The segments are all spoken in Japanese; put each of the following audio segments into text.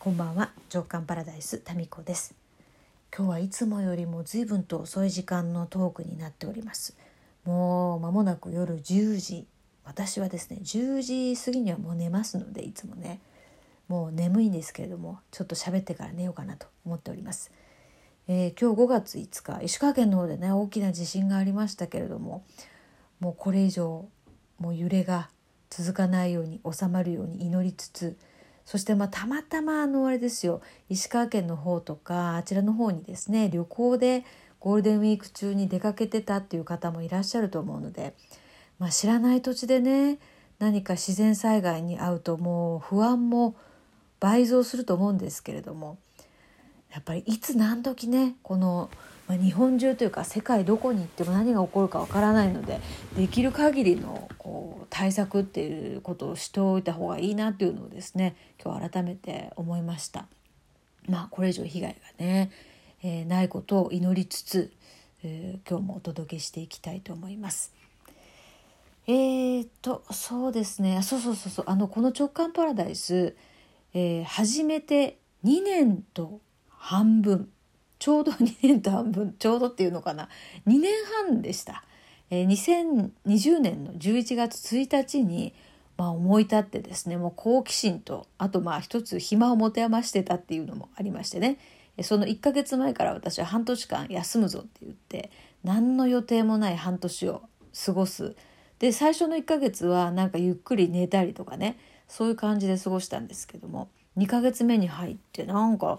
こんばんは。直感パラダイスタミコです。今日はいつもよりも随分と遅い時間のトークになっております。もう間もなく夜10時。私はですね10時過ぎにはもう寝ますのでいつもね。もう眠いんですけれどもちょっと喋ってから寝ようかなと思っております、えー、今日5月5日石川県の方でね大きな地震がありましたけれどももうこれ以上もう揺れが続かないように収まるように祈りつつそしてまあたまたまあのあれですよ石川県の方とかあちらの方にですね旅行でゴールデンウィーク中に出かけてたっていう方もいらっしゃると思うので、まあ、知らない土地でね何か自然災害に遭うともう不安も倍増すると思うんですけれどもやっぱりいつ何時ねこのまあ、日本中というか世界どこに行っても何が起こるかわからないのでできる限りのこう対策っていうことをしておいた方がいいなっていうのをですね今日改めて思いました。まあ、これ以上被害がね、えー、ないことを祈りつつ、えー、今日もお届けしていきたいと思います。えー、っとそうですねそうそうそうそうあのこの直感パラダイス、えー、始めて2年と半分ちょうど2年と半分ちょうどっていうのかな。2年半でした、えー、2020年の11月1日に、まあ、思い立ってですねもう好奇心とあとまあ一つ暇を持て余してたっていうのもありましてね。その1ヶ月前から私は半年間休むぞって言って何の予定もない半年を過ごす。で最初の1ヶ月はなんかゆっくり寝たりとかねそういう感じで過ごしたんですけども。2ヶ月目に入ってなんか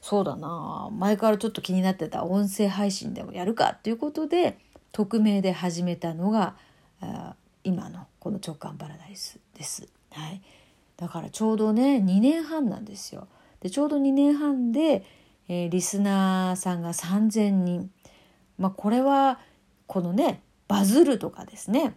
そうだな前からちょっと気になってた音声配信でもやるかっていうことで匿名で始めたのが今のこの直感パラダイスです。はい、だからちょうどね2年半なんですよ。でちょうど2年半で、えー、リスナーさんが3,000人。まあこれはこのねバズるとかですね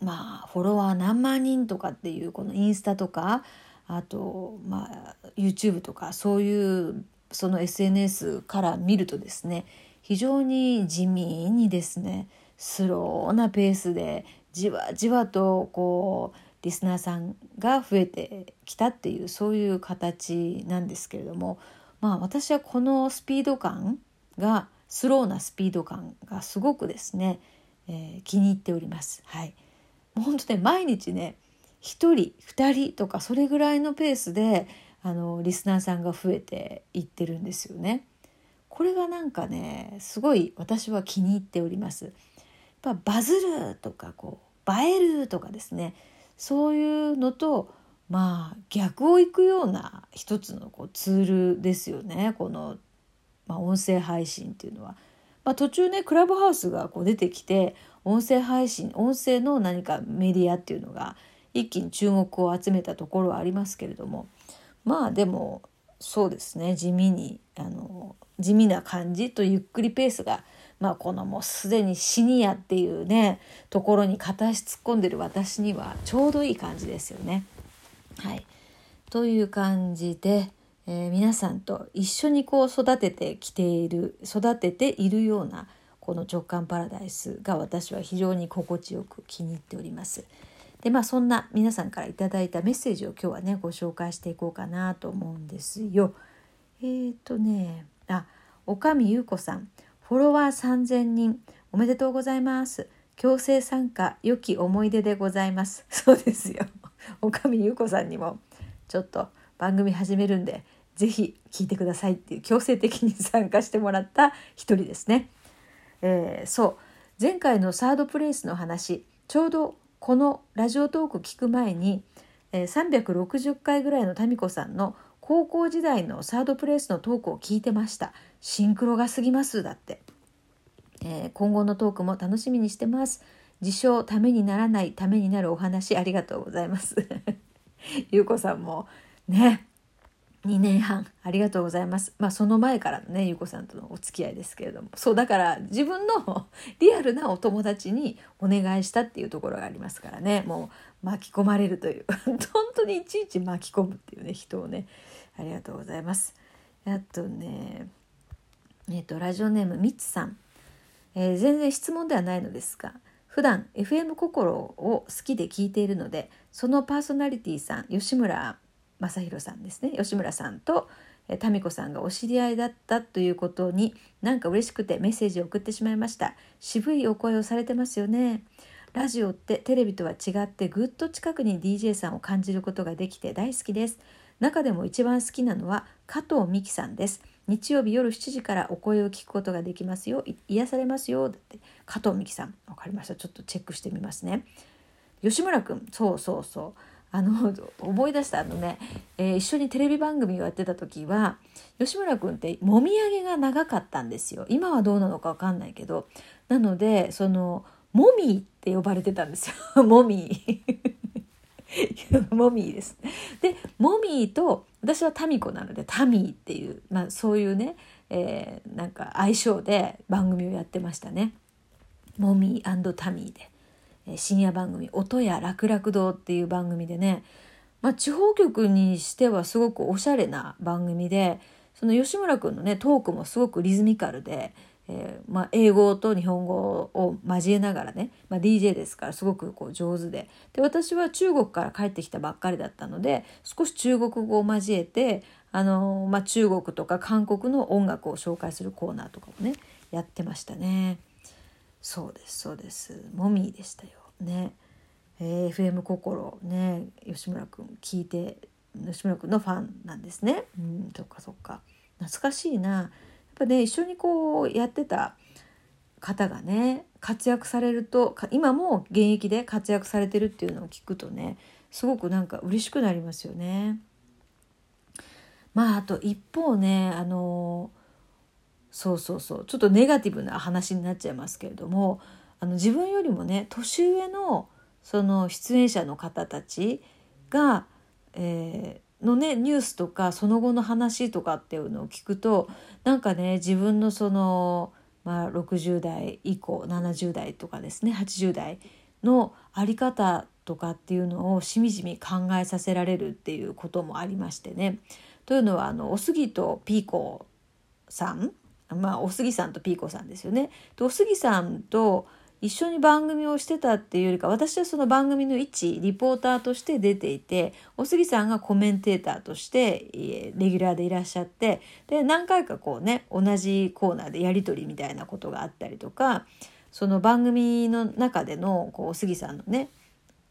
まあフォロワー何万人とかっていうこのインスタとかあと、まあ、YouTube とかそういうその SNS から見るとですね非常に地味にですねスローなペースでじわじわとこうリスナーさんが増えてきたっていうそういう形なんですけれどもまあ私はこのスピード感がスローなスピード感がすごくですね、えー、気に入っております。はい、もう本当ね毎日ね1人2人とかそれぐらいのペースであのリスナーさんが増えていってるんですよね。これがなんかねすごい私は気に入っております。やっぱバズるとかこう映えるとかですねそういうのとまあ逆をいくような一つのこうツールですよねこの、まあ、音声配信っていうのは。まあ、途中ねクラブハウスがこう出てきて音声配信音声の何かメディアっていうのが一気に注目を集めたところはありますけれどもまあでもそうですね地味にあの地味な感じとゆっくりペースがまあこのもうすでにシニアっていうねところに片足突っ込んでる私にはちょうどいい感じですよね。はい、という感じで、えー、皆さんと一緒にこう育ててきている育てているようなこの直感パラダイスが私は非常に心地よく気に入っております。でまあそんな皆さんから頂いたメッセージを今日はねご紹介していこうかなと思うんですよ。えっ、ー、とねあ岡見優子さんフォロワー3000人おめでとうございます。強制参加良き思い出でございます。そうですよ。岡見優子さんにもちょっと番組始めるんで是非聞いてくださいっていう強制的に参加してもらった一人ですね。えー、そう前回のサードプレイスの話ちょうどこのラジオトーク聞く前に、え、360回ぐらいのタミ子さんの高校時代のサードプレイスのトークを聞いてました。シンクロが過ぎますだって、えー、今後のトークも楽しみにしてます。自称ためにならないためになるお話ありがとうございます。ゆうこさんもね2年半ありがとうございます。まあその前からのね、ゆうこさんとのお付き合いですけれども。そうだから自分の リアルなお友達にお願いしたっていうところがありますからね。もう巻き込まれるという。本当にいちいち巻き込むっていうね、人をね。ありがとうございます。あとね、えっ、ー、と、ラジオネームみつさん。えー、全然質問ではないのですが、普段 FM 心を好きで聞いているので、そのパーソナリティさん、吉村正弘さんですね。吉村さんと民子さんがお知り合いだったということになんか嬉しくてメッセージを送ってしまいました。渋いお声をされてますよね。ラジオってテレビとは違ってぐっと近くに DJ さんを感じることができて大好きです。中でも一番好きなのは加藤美希さんです。日曜日夜7時からお声を聞くことができますよ。癒されますよ。だって加藤美希さん。わかりました。ちょっとチェックしてみますね。吉村くん。そうそうそう。あの思い出したあのね、えー、一緒にテレビ番組をやってた時は吉村君ってもみあげが長かったんですよ今はどうなのか分かんないけどなのでそのもみって呼ばれてたんですよ もみモミ ーです。でモミーと私はタミコなのでタミーっていう、まあ、そういうね、えー、なんか相性で番組をやってましたね。モミータミーで。深夜番組「音や楽々堂」っていう番組でね、まあ、地方局にしてはすごくおしゃれな番組でその吉村君のねトークもすごくリズミカルで、えー、まあ、英語と日本語を交えながらね、まあ、DJ ですからすごくこう上手でで私は中国から帰ってきたばっかりだったので少し中国語を交えてあの、ま、中国とか韓国の音楽を紹介するコーナーとかもねやってましたね。そうですそうです。モミーでしたよ。ね、えー、FM 心ね吉村くん聞いて吉村くんのファンなんですね。うんそっかそっか。懐かしいな。やっぱね一緒にこうやってた方がね活躍されると今も現役で活躍されてるっていうのを聞くとねすごくなんか嬉しくなりますよね。まああと一方ねあのーそうそうそうちょっとネガティブな話になっちゃいますけれどもあの自分よりもね年上のその出演者の方たちが、えー、のねニュースとかその後の話とかっていうのを聞くとなんかね自分のその、まあ、60代以降70代とかですね80代の在り方とかっていうのをしみじみ考えさせられるっていうこともありましてね。というのはあのおすぎとピーコさんまあ、お杉さんとピーコさんですよね。でお杉さんと一緒に番組をしてたっていうよりか私はその番組の一リポーターとして出ていてお杉さんがコメンテーターとしてレギュラーでいらっしゃってで何回かこうね同じコーナーでやり取りみたいなことがあったりとかその番組の中でのこうお杉さんのね、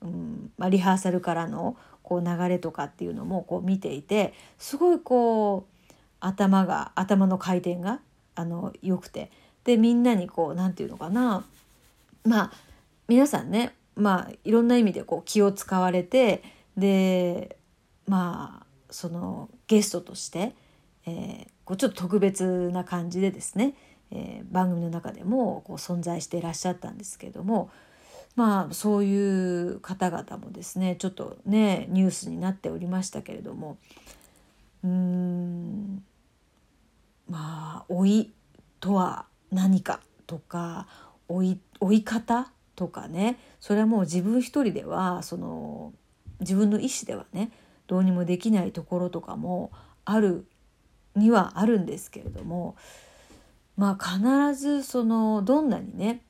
うんまあ、リハーサルからのこう流れとかっていうのもこう見ていてすごいこう頭が頭の回転があの良くて。でみんなにこう何て言うのかな。まあ皆さんねまあいろんな意味でこう気を使われてでまあそのゲストとして、えー、こうちょっと特別な感じでですね、えー、番組の中でもこう存在していらっしゃったんですけれどもまあそういう方々もですねちょっとねニュースになっておりましたけれどもうーんまあ老いとは何かとか老い老い方とかね。それはもう自分一人ではその自分の意思ではねどうにもできないところとかもあるにはあるんですけれどもまあ必ずそのどんなにね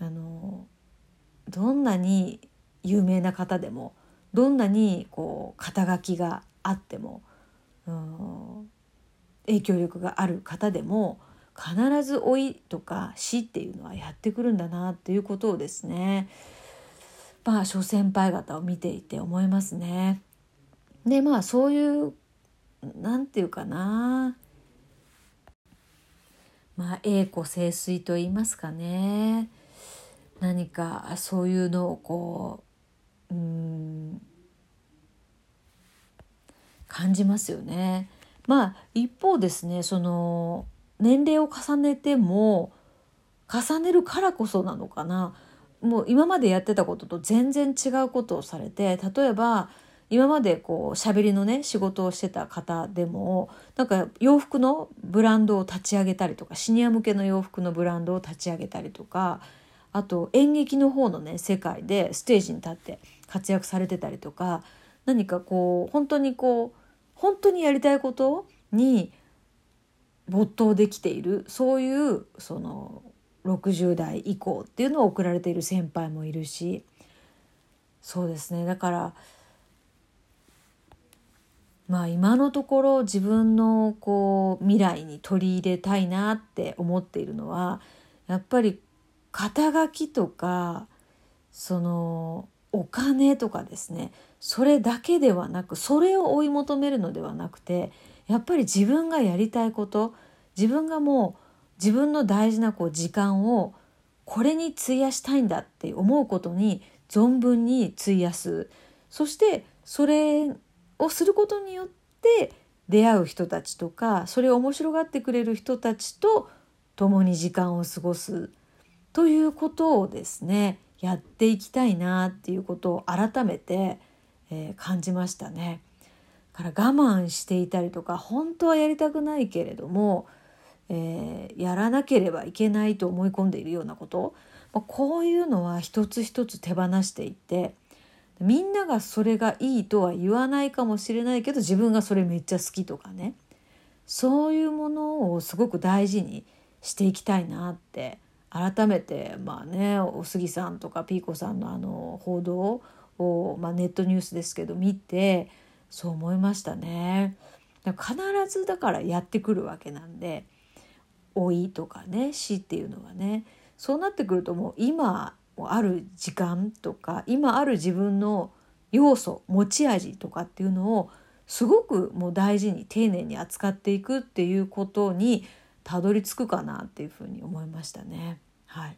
あのどんなに有名な方でもどんなにこう肩書きがあっても影響力がある方でも必ず老いとか死っていうのはやってくるんだなっていうことをですねまあ諸先輩方を見ていて思いますね。でまあそういう何て言うかなまあ栄枯盛衰と言いますかね何かそういうのをこううん感じますよね。まあ一方ですねその年齢を重ねても重ねるからこそなのかな。もう今までやってたことと全然違うことをされて例えば今までこう喋りのね仕事をしてた方でもなんか洋服のブランドを立ち上げたりとかシニア向けの洋服のブランドを立ち上げたりとかあと演劇の方のね世界でステージに立って活躍されてたりとか何かこう本当にこう本当にやりたいことに没頭できているそういうその60代以降っていうのを送られている先輩もいるしそうですね。だからまあ今のところ自分のこう未来に取り入れたいなって思っているのはやっぱり肩書きとかそのお金とかですね。それだけではなくそれを追い求めるのではなくてやっぱり自分がやりたいこと自分がもう自分の大事なこう時間をこれに費やしたいんだって思うことに存分に費やす。そしてそれをすることによって出会う人たちとかそれを面白がってくれる人たちと共に時間を過ごす。ということをですねやっていきたいなっていうことを改めて、えー、感じましたね。から我慢していたりとか本当はやりたくないけれども、えー、やらなければいけないと思い込んでいるようなこと、まあ、こういうのは一つ一つ手放していってみんながそれがいいとは言わないかもしれないけど自分がそれめっちゃ好きとかねそういうものをすごく大事にしていきたいなって改めてまあねお杉さんとかピーコさんのあの報道をを、まあ、ネットニュースですけど見てそう思いましたね。必ずだからやってくるわけなんで老いとかね死っていうのはねそうなってくるともう今ある時間とか今ある自分の要素持ち味とかっていうのをすごくもう大事に丁寧に扱っていくっていうことにたどり着くかなっていうふうに思いましたね。はい、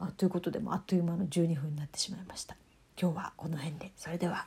あということでもあっという間の12分になってしまいました。今日はこの辺でそれでは。